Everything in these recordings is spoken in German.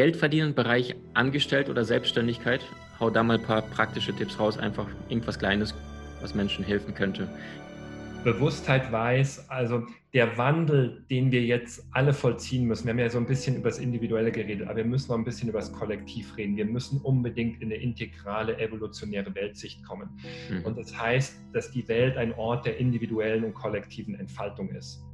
Geld verdienen, Bereich Angestellt oder Selbstständigkeit. Hau da mal ein paar praktische Tipps raus, einfach irgendwas Kleines, was Menschen helfen könnte. Bewusstheit weiß, also der Wandel, den wir jetzt alle vollziehen müssen. Wir haben ja so ein bisschen über das Individuelle geredet, aber wir müssen noch ein bisschen über das Kollektiv reden. Wir müssen unbedingt in eine integrale, evolutionäre Weltsicht kommen. Mhm. Und das heißt, dass die Welt ein Ort der individuellen und kollektiven Entfaltung ist.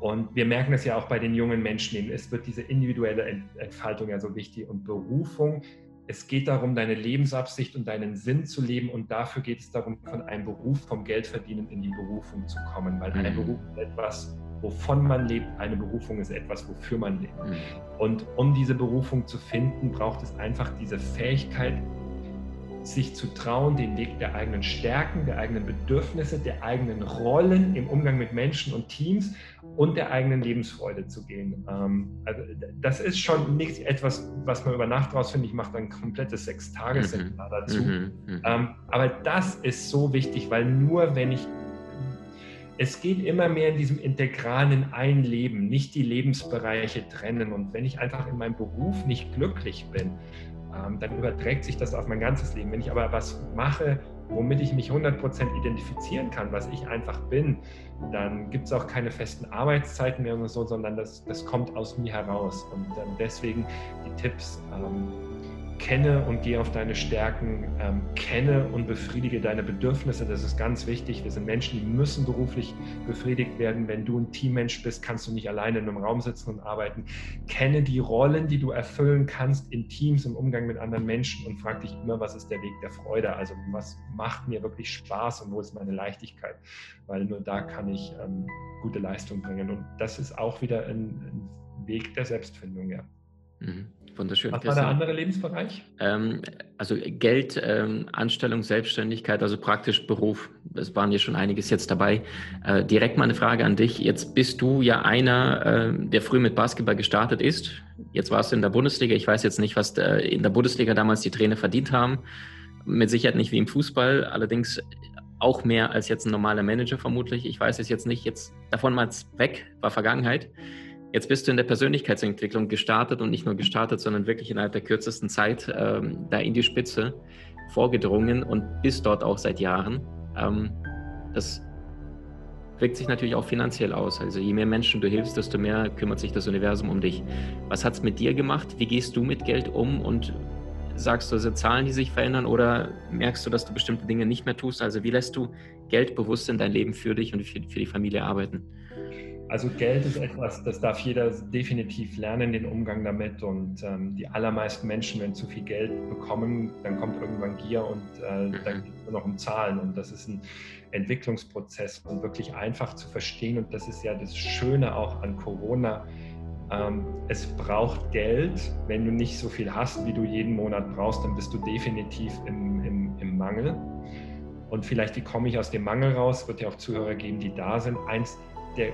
Und wir merken das ja auch bei den jungen Menschen. Es wird diese individuelle Entfaltung ja so wichtig und Berufung es geht darum, deine Lebensabsicht und deinen Sinn zu leben und dafür geht es darum, von einem Beruf, vom Geldverdienen in die Berufung zu kommen, weil mhm. Berufung ist etwas, wovon man lebt, eine Berufung ist etwas, wofür man lebt. Mhm. Und um diese Berufung zu finden, braucht es einfach diese Fähigkeit, sich zu trauen, den Weg der eigenen Stärken, der eigenen Bedürfnisse, der eigenen Rollen im Umgang mit Menschen und Teams und der eigenen Lebensfreude zu gehen. Ähm, also das ist schon nicht etwas, was man über Nacht rausfindet. Ich mache dann ein komplettes Sechs-Tages-Seminar mhm. dazu. Mhm. Mhm. Ähm, aber das ist so wichtig, weil nur wenn ich es geht immer mehr in diesem integralen Einleben, nicht die Lebensbereiche trennen. Und wenn ich einfach in meinem Beruf nicht glücklich bin, dann überträgt sich das auf mein ganzes Leben. Wenn ich aber was mache, womit ich mich 100% identifizieren kann, was ich einfach bin, dann gibt es auch keine festen Arbeitszeiten mehr und so, sondern das, das kommt aus mir heraus. Und ähm, deswegen die Tipps. Kenne und geh auf deine Stärken, ähm, kenne und befriedige deine Bedürfnisse. Das ist ganz wichtig. Wir sind Menschen, die müssen beruflich befriedigt werden. Wenn du ein Teammensch bist, kannst du nicht alleine in einem Raum sitzen und arbeiten. Kenne die Rollen, die du erfüllen kannst in Teams, im Umgang mit anderen Menschen und frag dich immer, was ist der Weg der Freude? Also was macht mir wirklich Spaß und wo ist meine Leichtigkeit? Weil nur da kann ich ähm, gute Leistung bringen. Und das ist auch wieder ein, ein Weg der Selbstfindung, ja. Mhm. Wunderschön. Was war der andere Lebensbereich? Ähm, also Geld, ähm, Anstellung, Selbstständigkeit, also praktisch Beruf. Es waren ja schon einiges jetzt dabei. Äh, direkt mal eine Frage an dich. Jetzt bist du ja einer, äh, der früh mit Basketball gestartet ist. Jetzt warst du in der Bundesliga. Ich weiß jetzt nicht, was der, in der Bundesliga damals die Trainer verdient haben. Mit Sicherheit nicht wie im Fußball, allerdings auch mehr als jetzt ein normaler Manager vermutlich. Ich weiß es jetzt nicht. Jetzt davon mal weg, war Vergangenheit. Jetzt bist du in der Persönlichkeitsentwicklung gestartet und nicht nur gestartet, sondern wirklich innerhalb der kürzesten Zeit ähm, da in die Spitze vorgedrungen und bist dort auch seit Jahren. Ähm, das wirkt sich natürlich auch finanziell aus. Also je mehr Menschen du hilfst, desto mehr kümmert sich das Universum um dich. Was hat es mit dir gemacht? Wie gehst du mit Geld um und sagst du, sind Zahlen, die sich verändern oder merkst du, dass du bestimmte Dinge nicht mehr tust? Also wie lässt du Geld bewusst in dein Leben für dich und für, für die Familie arbeiten? Also Geld ist etwas, das darf jeder definitiv lernen, den Umgang damit. Und ähm, die allermeisten Menschen, wenn zu viel Geld bekommen, dann kommt irgendwann Gier und äh, dann geht es nur noch um Zahlen. Und das ist ein Entwicklungsprozess und wirklich einfach zu verstehen. Und das ist ja das Schöne auch an Corona. Ähm, es braucht Geld. Wenn du nicht so viel hast, wie du jeden Monat brauchst, dann bist du definitiv im, im, im Mangel. Und vielleicht, wie komme ich aus dem Mangel raus? Wird ja auch Zuhörer geben, die da sind. Eins der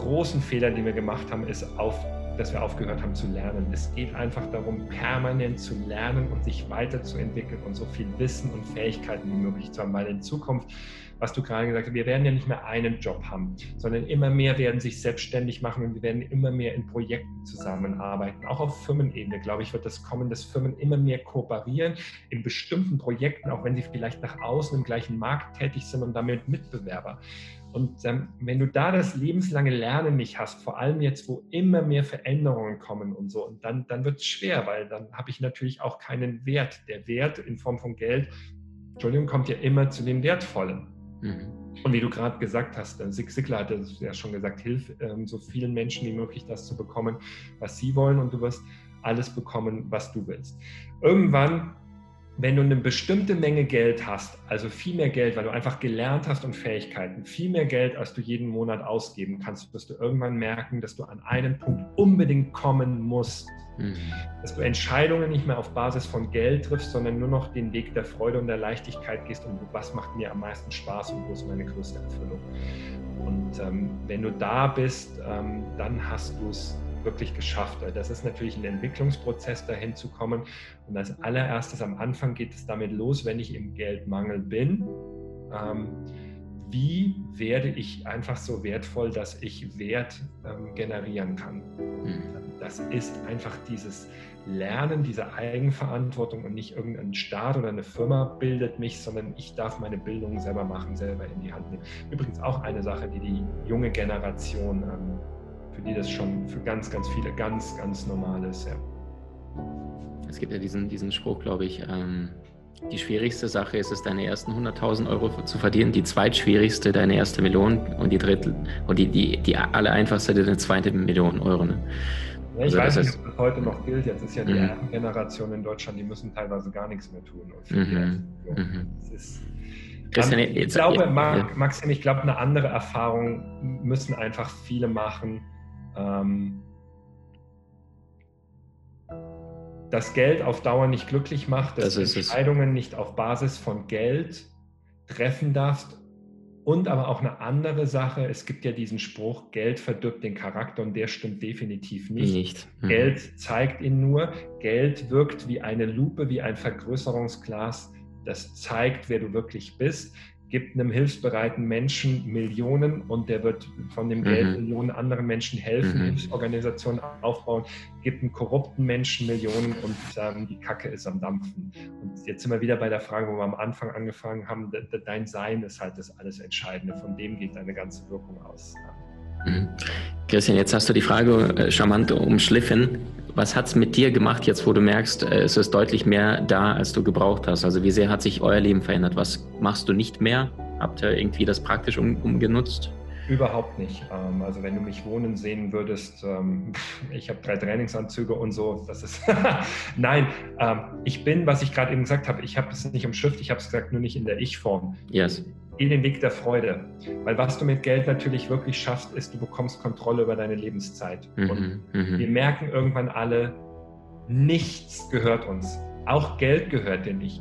großen Fehler, den wir gemacht haben, ist, auf, dass wir aufgehört haben zu lernen. Es geht einfach darum, permanent zu lernen und sich weiterzuentwickeln und so viel Wissen und Fähigkeiten wie möglich zu haben, weil in Zukunft was du gerade gesagt hast, wir werden ja nicht mehr einen Job haben, sondern immer mehr werden sich selbstständig machen und wir werden immer mehr in Projekten zusammenarbeiten. Auch auf Firmenebene, glaube ich, wird das kommen, dass Firmen immer mehr kooperieren in bestimmten Projekten, auch wenn sie vielleicht nach außen im gleichen Markt tätig sind und damit Mitbewerber. Und ähm, wenn du da das lebenslange Lernen nicht hast, vor allem jetzt, wo immer mehr Veränderungen kommen und so, und dann, dann wird es schwer, weil dann habe ich natürlich auch keinen Wert. Der Wert in Form von Geld, Entschuldigung, kommt ja immer zu dem Wertvollen. Mhm. Und wie du gerade gesagt hast, Sig äh, Sigler hat ja schon gesagt, hilf ähm, so vielen Menschen wie möglich das zu bekommen, was sie wollen und du wirst alles bekommen, was du willst. Irgendwann wenn du eine bestimmte Menge Geld hast, also viel mehr Geld, weil du einfach gelernt hast und Fähigkeiten, viel mehr Geld, als du jeden Monat ausgeben kannst, wirst du irgendwann merken, dass du an einen Punkt unbedingt kommen musst. Mhm. Dass du Entscheidungen nicht mehr auf Basis von Geld triffst, sondern nur noch den Weg der Freude und der Leichtigkeit gehst und was macht mir am meisten Spaß und wo ist meine größte Erfüllung. Und ähm, wenn du da bist, ähm, dann hast du es wirklich geschafft. Das ist natürlich ein Entwicklungsprozess, dahin zu kommen. Und als allererstes am Anfang geht es damit los, wenn ich im Geldmangel bin. Ähm, wie werde ich einfach so wertvoll, dass ich Wert ähm, generieren kann? Mhm. Das ist einfach dieses Lernen, diese Eigenverantwortung und nicht irgendein Staat oder eine Firma bildet mich, sondern ich darf meine Bildung selber machen, selber in die Hand nehmen. Übrigens auch eine Sache, die die junge Generation ähm, für die das schon für ganz, ganz viele ganz, ganz normal ist. Ja. Es gibt ja diesen, diesen Spruch, glaube ich, ähm, die schwierigste Sache ist es, deine ersten 100.000 Euro zu verdienen, die zweitschwierigste deine erste Million und die dritte und die, die, die alle einfachste deine zweite Million Euro. Ne? Ja, ich also weiß nicht, ob das heute noch gilt. Jetzt ist ja die mhm. Generation in Deutschland, die müssen teilweise gar nichts mehr tun. Mhm. Mhm. Ist, Christian, ich glaube, Maxim, ich glaube, eine andere Erfahrung müssen einfach viele machen ähm, das Geld auf Dauer nicht glücklich macht, dass das du Entscheidungen es. nicht auf Basis von Geld treffen darfst. Und aber auch eine andere Sache, es gibt ja diesen Spruch, Geld verdirbt den Charakter und der stimmt definitiv nicht. nicht. Mhm. Geld zeigt ihn nur, Geld wirkt wie eine Lupe, wie ein Vergrößerungsglas, das zeigt, wer du wirklich bist gibt einem hilfsbereiten Menschen Millionen und der wird von dem Geld mhm. Millionen anderen Menschen helfen, mhm. Hilfsorganisationen aufbauen, gibt einem korrupten Menschen Millionen und ähm, die Kacke ist am Dampfen. Und jetzt sind wir wieder bei der Frage, wo wir am Anfang angefangen haben, dein Sein ist halt das alles Entscheidende, von dem geht deine ganze Wirkung aus. Mhm. Christian, jetzt hast du die Frage äh, charmant umschliffen. Was hat es mit dir gemacht, jetzt wo du merkst, äh, es ist deutlich mehr da, als du gebraucht hast? Also wie sehr hat sich euer Leben verändert? Was machst du nicht mehr? Habt ihr irgendwie das praktisch um, umgenutzt? Überhaupt nicht. Ähm, also wenn du mich wohnen sehen würdest, ähm, ich habe drei Trainingsanzüge und so, das ist nein, ähm, ich bin, was ich gerade eben gesagt habe, ich habe es nicht umschrift, ich habe es gesagt, nur nicht in der Ich-Form. Yes. Geh den Weg der Freude. Weil was du mit Geld natürlich wirklich schaffst, ist, du bekommst Kontrolle über deine Lebenszeit. Mhm, und mhm. wir merken irgendwann alle, nichts gehört uns. Auch Geld gehört dir nicht.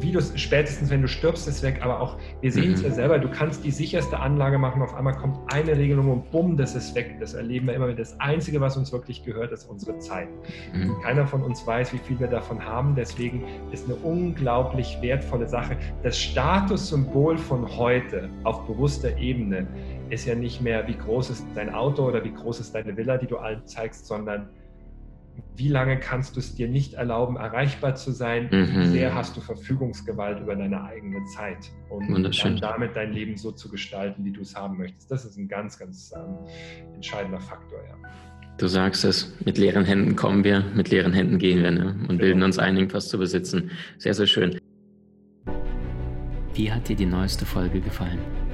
Wie du spätestens, wenn du stirbst, ist weg. Aber auch, wir sehen es mhm. ja selber, du kannst die sicherste Anlage machen, auf einmal kommt eine Regelung und bumm, das ist weg. Das erleben wir immer wieder. Das Einzige, was uns wirklich gehört, ist unsere Zeit. Mhm. Keiner von uns weiß, wie viel wir davon haben. Deswegen ist eine unglaublich wertvolle Sache. Das Statussymbol von heute auf bewusster Ebene ist ja nicht mehr, wie groß ist dein Auto oder wie groß ist deine Villa, die du allen zeigst, sondern wie lange kannst du es dir nicht erlauben, erreichbar zu sein? Mhm. Wie sehr hast du Verfügungsgewalt über deine eigene Zeit? Und dann damit dein Leben so zu gestalten, wie du es haben möchtest. Das ist ein ganz, ganz ähm, entscheidender Faktor, ja. Du sagst es, mit leeren Händen kommen wir, mit leeren Händen gehen wir ne? und genau. bilden uns ein, irgendwas zu besitzen. Sehr, sehr schön. Wie hat dir die neueste Folge gefallen?